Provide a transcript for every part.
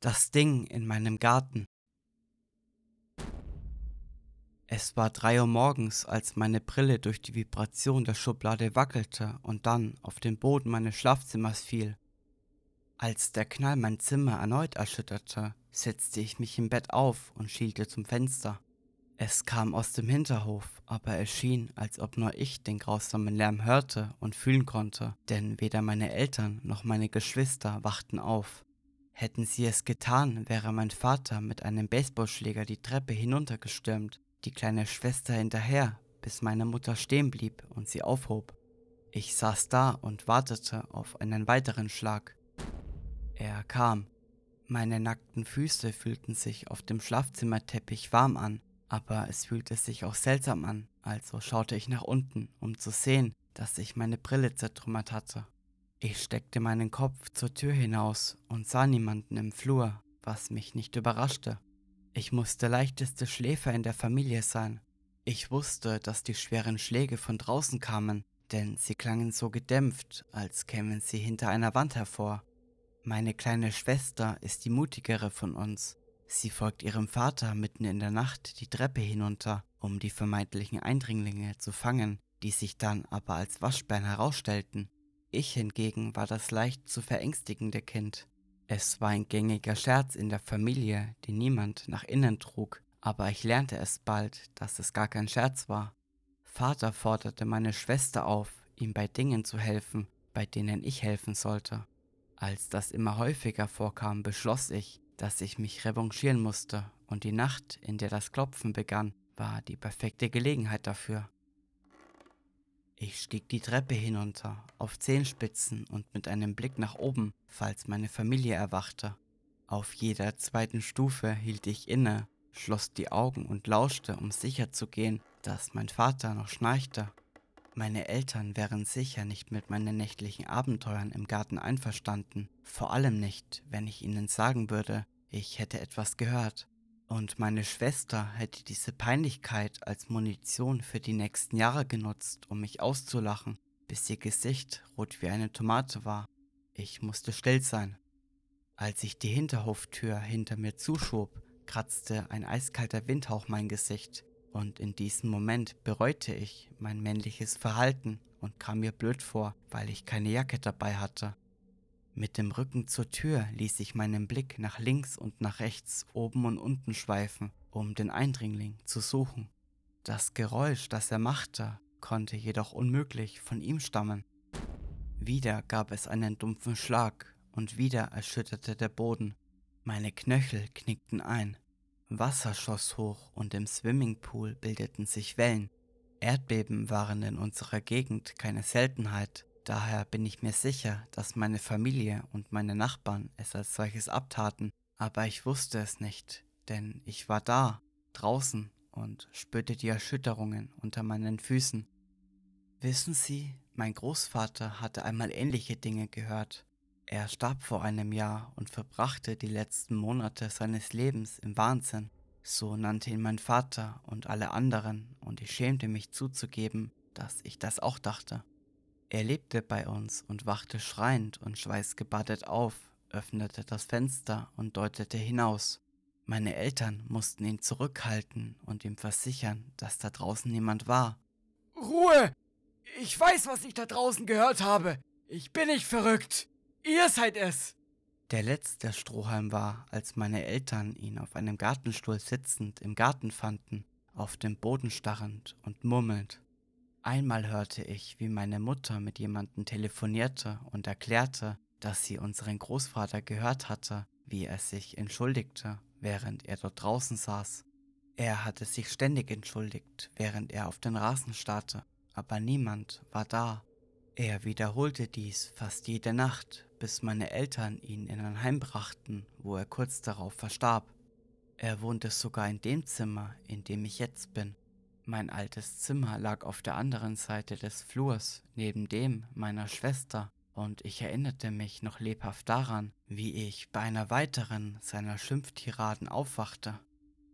Das Ding in meinem Garten. Es war drei Uhr morgens, als meine Brille durch die Vibration der Schublade wackelte und dann auf den Boden meines Schlafzimmers fiel. Als der Knall mein Zimmer erneut erschütterte, setzte ich mich im Bett auf und schielte zum Fenster. Es kam aus dem Hinterhof, aber es schien, als ob nur ich den grausamen Lärm hörte und fühlen konnte, denn weder meine Eltern noch meine Geschwister wachten auf. Hätten sie es getan, wäre mein Vater mit einem Baseballschläger die Treppe hinuntergestürmt, die kleine Schwester hinterher, bis meine Mutter stehen blieb und sie aufhob. Ich saß da und wartete auf einen weiteren Schlag. Er kam. Meine nackten Füße fühlten sich auf dem Schlafzimmerteppich warm an, aber es fühlte sich auch seltsam an, also schaute ich nach unten, um zu sehen, dass ich meine Brille zertrümmert hatte. Ich steckte meinen Kopf zur Tür hinaus und sah niemanden im Flur, was mich nicht überraschte. Ich musste leichteste Schläfer in der Familie sein. Ich wusste, dass die schweren Schläge von draußen kamen, denn sie klangen so gedämpft, als kämen sie hinter einer Wand hervor. Meine kleine Schwester ist die mutigere von uns. Sie folgt ihrem Vater mitten in der Nacht die Treppe hinunter, um die vermeintlichen Eindringlinge zu fangen, die sich dann aber als Waschbären herausstellten. Ich hingegen war das leicht zu verängstigende Kind. Es war ein gängiger Scherz in der Familie, den niemand nach innen trug, aber ich lernte es bald, dass es gar kein Scherz war. Vater forderte meine Schwester auf, ihm bei Dingen zu helfen, bei denen ich helfen sollte. Als das immer häufiger vorkam, beschloss ich, dass ich mich revanchieren musste, und die Nacht, in der das Klopfen begann, war die perfekte Gelegenheit dafür. Ich stieg die Treppe hinunter, auf Zehenspitzen und mit einem Blick nach oben, falls meine Familie erwachte. Auf jeder zweiten Stufe hielt ich inne, schloss die Augen und lauschte, um sicher zu gehen, dass mein Vater noch schnarchte. Meine Eltern wären sicher nicht mit meinen nächtlichen Abenteuern im Garten einverstanden, vor allem nicht, wenn ich ihnen sagen würde, ich hätte etwas gehört. Und meine Schwester hätte diese Peinlichkeit als Munition für die nächsten Jahre genutzt, um mich auszulachen, bis ihr Gesicht rot wie eine Tomate war. Ich musste still sein. Als ich die Hinterhoftür hinter mir zuschob, kratzte ein eiskalter Windhauch mein Gesicht, und in diesem Moment bereute ich mein männliches Verhalten und kam mir blöd vor, weil ich keine Jacke dabei hatte. Mit dem Rücken zur Tür ließ ich meinen Blick nach links und nach rechts, oben und unten schweifen, um den Eindringling zu suchen. Das Geräusch, das er machte, konnte jedoch unmöglich von ihm stammen. Wieder gab es einen dumpfen Schlag und wieder erschütterte der Boden. Meine Knöchel knickten ein. Wasser schoss hoch und im Swimmingpool bildeten sich Wellen. Erdbeben waren in unserer Gegend keine Seltenheit, Daher bin ich mir sicher, dass meine Familie und meine Nachbarn es als solches abtaten, aber ich wusste es nicht, denn ich war da, draußen und spürte die Erschütterungen unter meinen Füßen. Wissen Sie, mein Großvater hatte einmal ähnliche Dinge gehört. Er starb vor einem Jahr und verbrachte die letzten Monate seines Lebens im Wahnsinn. So nannte ihn mein Vater und alle anderen, und ich schämte mich zuzugeben, dass ich das auch dachte. Er lebte bei uns und wachte schreiend und schweißgebadet auf, öffnete das Fenster und deutete hinaus. Meine Eltern mussten ihn zurückhalten und ihm versichern, dass da draußen niemand war. Ruhe! Ich weiß, was ich da draußen gehört habe. Ich bin nicht verrückt. Ihr seid es. Der letzte Strohhalm war, als meine Eltern ihn auf einem Gartenstuhl sitzend im Garten fanden, auf dem Boden starrend und murmelnd. Einmal hörte ich, wie meine Mutter mit jemandem telefonierte und erklärte, dass sie unseren Großvater gehört hatte, wie er sich entschuldigte, während er dort draußen saß. Er hatte sich ständig entschuldigt, während er auf den Rasen starrte, aber niemand war da. Er wiederholte dies fast jede Nacht, bis meine Eltern ihn in ein Heim brachten, wo er kurz darauf verstarb. Er wohnte sogar in dem Zimmer, in dem ich jetzt bin. Mein altes Zimmer lag auf der anderen Seite des Flurs, neben dem meiner Schwester, und ich erinnerte mich noch lebhaft daran, wie ich bei einer weiteren seiner Schimpftiraden aufwachte.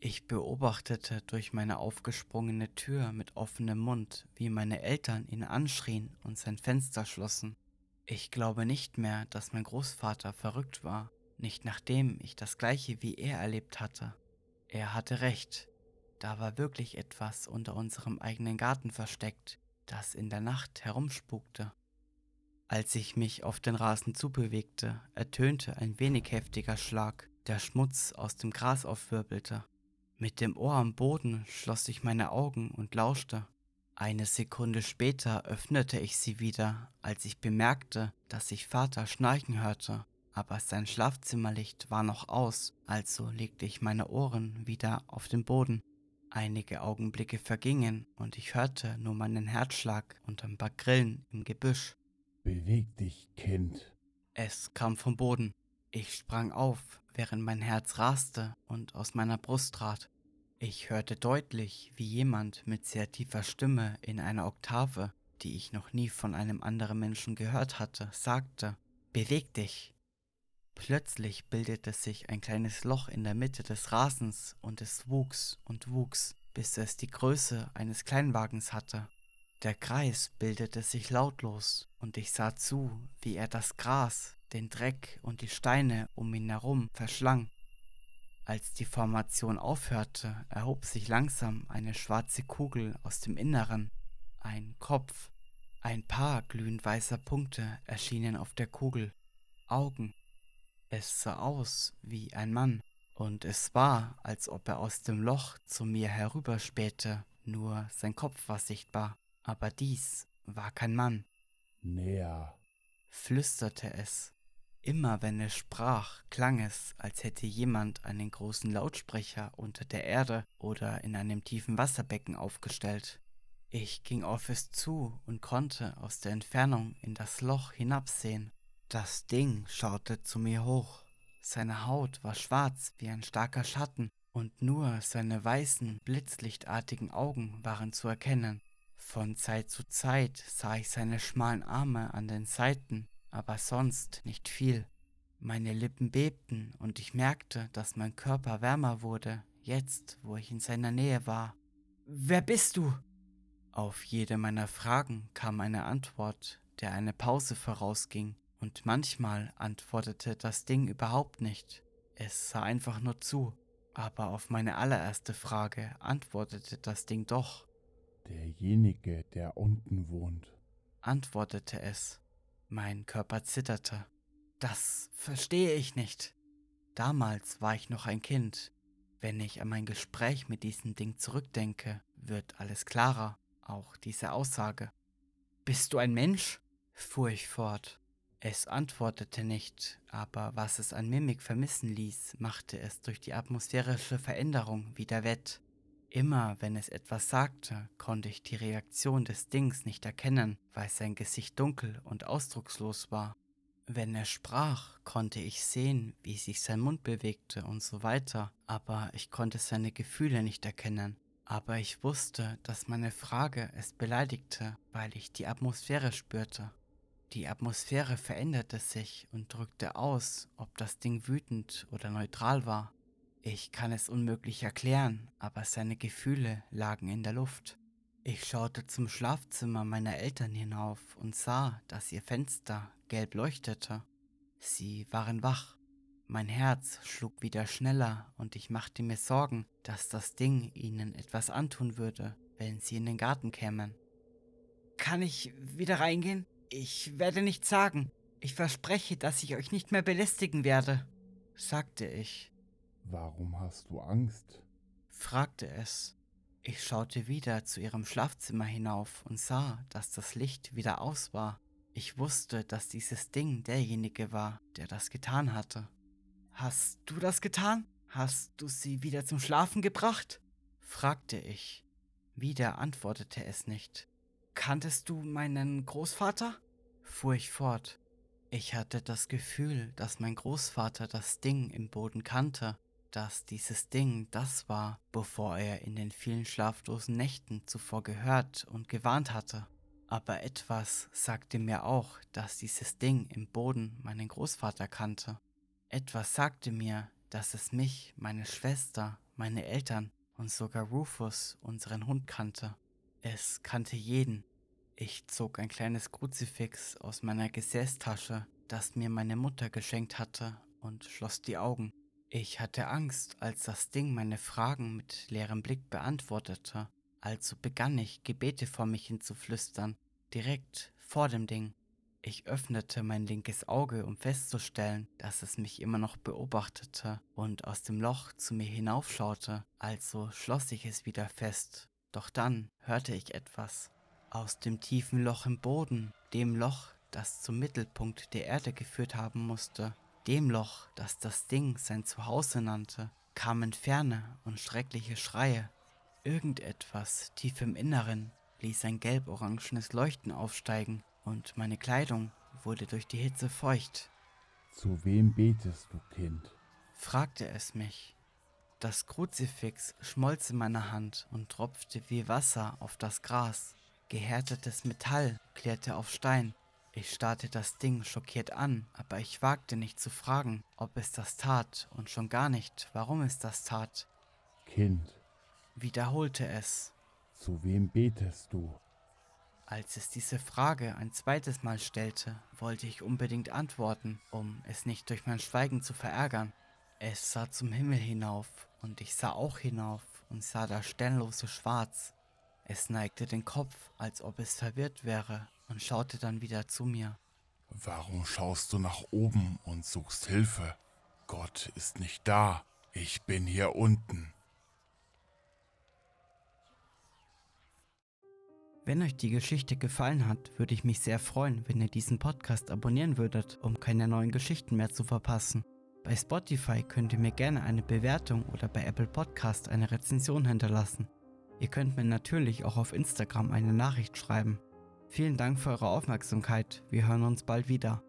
Ich beobachtete durch meine aufgesprungene Tür mit offenem Mund, wie meine Eltern ihn anschrien und sein Fenster schlossen. Ich glaube nicht mehr, dass mein Großvater verrückt war, nicht nachdem ich das gleiche wie er erlebt hatte. Er hatte recht, da war wirklich etwas unter unserem eigenen Garten versteckt, das in der Nacht herumspukte. Als ich mich auf den Rasen zubewegte, ertönte ein wenig heftiger Schlag, der Schmutz aus dem Gras aufwirbelte. Mit dem Ohr am Boden schloss ich meine Augen und lauschte. Eine Sekunde später öffnete ich sie wieder, als ich bemerkte, dass ich Vater schnarchen hörte, aber sein Schlafzimmerlicht war noch aus, also legte ich meine Ohren wieder auf den Boden. Einige Augenblicke vergingen und ich hörte nur meinen Herzschlag und ein paar Grillen im Gebüsch. Beweg dich, Kind. Es kam vom Boden. Ich sprang auf, während mein Herz raste und aus meiner Brust trat. Ich hörte deutlich, wie jemand mit sehr tiefer Stimme in einer Oktave, die ich noch nie von einem anderen Menschen gehört hatte, sagte, Beweg dich. Plötzlich bildete sich ein kleines Loch in der Mitte des Rasens und es wuchs und wuchs, bis es die Größe eines Kleinwagens hatte. Der Kreis bildete sich lautlos und ich sah zu, wie er das Gras, den Dreck und die Steine um ihn herum verschlang. Als die Formation aufhörte, erhob sich langsam eine schwarze Kugel aus dem Inneren, ein Kopf. Ein paar glühend weißer Punkte erschienen auf der Kugel, Augen, es sah aus wie ein Mann, und es war, als ob er aus dem Loch zu mir herüberspähte, nur sein Kopf war sichtbar, aber dies war kein Mann. Näher, flüsterte es. Immer wenn es sprach, klang es, als hätte jemand einen großen Lautsprecher unter der Erde oder in einem tiefen Wasserbecken aufgestellt. Ich ging auf es zu und konnte aus der Entfernung in das Loch hinabsehen. Das Ding schaute zu mir hoch. Seine Haut war schwarz wie ein starker Schatten, und nur seine weißen, blitzlichtartigen Augen waren zu erkennen. Von Zeit zu Zeit sah ich seine schmalen Arme an den Seiten, aber sonst nicht viel. Meine Lippen bebten und ich merkte, dass mein Körper wärmer wurde, jetzt, wo ich in seiner Nähe war. Wer bist du? Auf jede meiner Fragen kam eine Antwort, der eine Pause vorausging. Und manchmal antwortete das Ding überhaupt nicht. Es sah einfach nur zu. Aber auf meine allererste Frage antwortete das Ding doch. Derjenige, der unten wohnt, antwortete es. Mein Körper zitterte. Das verstehe ich nicht. Damals war ich noch ein Kind. Wenn ich an mein Gespräch mit diesem Ding zurückdenke, wird alles klarer, auch diese Aussage. Bist du ein Mensch? fuhr ich fort. Es antwortete nicht, aber was es an Mimik vermissen ließ, machte es durch die atmosphärische Veränderung wieder wett. Immer wenn es etwas sagte, konnte ich die Reaktion des Dings nicht erkennen, weil sein Gesicht dunkel und ausdruckslos war. Wenn er sprach, konnte ich sehen, wie sich sein Mund bewegte und so weiter, aber ich konnte seine Gefühle nicht erkennen. Aber ich wusste, dass meine Frage es beleidigte, weil ich die Atmosphäre spürte. Die Atmosphäre veränderte sich und drückte aus, ob das Ding wütend oder neutral war. Ich kann es unmöglich erklären, aber seine Gefühle lagen in der Luft. Ich schaute zum Schlafzimmer meiner Eltern hinauf und sah, dass ihr Fenster gelb leuchtete. Sie waren wach. Mein Herz schlug wieder schneller und ich machte mir Sorgen, dass das Ding ihnen etwas antun würde, wenn sie in den Garten kämen. Kann ich wieder reingehen? Ich werde nichts sagen. Ich verspreche, dass ich euch nicht mehr belästigen werde, sagte ich. Warum hast du Angst? fragte es. Ich schaute wieder zu ihrem Schlafzimmer hinauf und sah, dass das Licht wieder aus war. Ich wusste, dass dieses Ding derjenige war, der das getan hatte. Hast du das getan? Hast du sie wieder zum Schlafen gebracht? fragte ich. Wieder antwortete es nicht. Kanntest du meinen Großvater? fuhr ich fort. Ich hatte das Gefühl, dass mein Großvater das Ding im Boden kannte, dass dieses Ding das war, bevor er in den vielen schlaflosen Nächten zuvor gehört und gewarnt hatte. Aber etwas sagte mir auch, dass dieses Ding im Boden meinen Großvater kannte. Etwas sagte mir, dass es mich, meine Schwester, meine Eltern und sogar Rufus, unseren Hund, kannte. Es kannte jeden. Ich zog ein kleines Kruzifix aus meiner Gesäßtasche, das mir meine Mutter geschenkt hatte, und schloss die Augen. Ich hatte Angst, als das Ding meine Fragen mit leerem Blick beantwortete, also begann ich, Gebete vor mich hinzuflüstern, direkt vor dem Ding. Ich öffnete mein linkes Auge, um festzustellen, dass es mich immer noch beobachtete und aus dem Loch zu mir hinaufschaute, also schloss ich es wieder fest. Doch dann hörte ich etwas. Aus dem tiefen Loch im Boden, dem Loch, das zum Mittelpunkt der Erde geführt haben musste, dem Loch, das das Ding sein Zuhause nannte, kamen ferne und schreckliche Schreie. Irgendetwas tief im Inneren ließ ein gelb-orangenes Leuchten aufsteigen und meine Kleidung wurde durch die Hitze feucht. Zu wem betest du, Kind? fragte es mich. Das Kruzifix schmolz in meiner Hand und tropfte wie Wasser auf das Gras. Gehärtetes Metall klärte auf Stein. Ich starrte das Ding schockiert an, aber ich wagte nicht zu fragen, ob es das tat und schon gar nicht, warum es das tat. Kind, wiederholte es. Zu wem betest du? Als es diese Frage ein zweites Mal stellte, wollte ich unbedingt antworten, um es nicht durch mein Schweigen zu verärgern. Es sah zum Himmel hinauf, und ich sah auch hinauf und sah das sternlose Schwarz. Es neigte den Kopf, als ob es verwirrt wäre, und schaute dann wieder zu mir. Warum schaust du nach oben und suchst Hilfe? Gott ist nicht da. Ich bin hier unten. Wenn euch die Geschichte gefallen hat, würde ich mich sehr freuen, wenn ihr diesen Podcast abonnieren würdet, um keine neuen Geschichten mehr zu verpassen. Bei Spotify könnt ihr mir gerne eine Bewertung oder bei Apple Podcast eine Rezension hinterlassen. Ihr könnt mir natürlich auch auf Instagram eine Nachricht schreiben. Vielen Dank für eure Aufmerksamkeit. Wir hören uns bald wieder.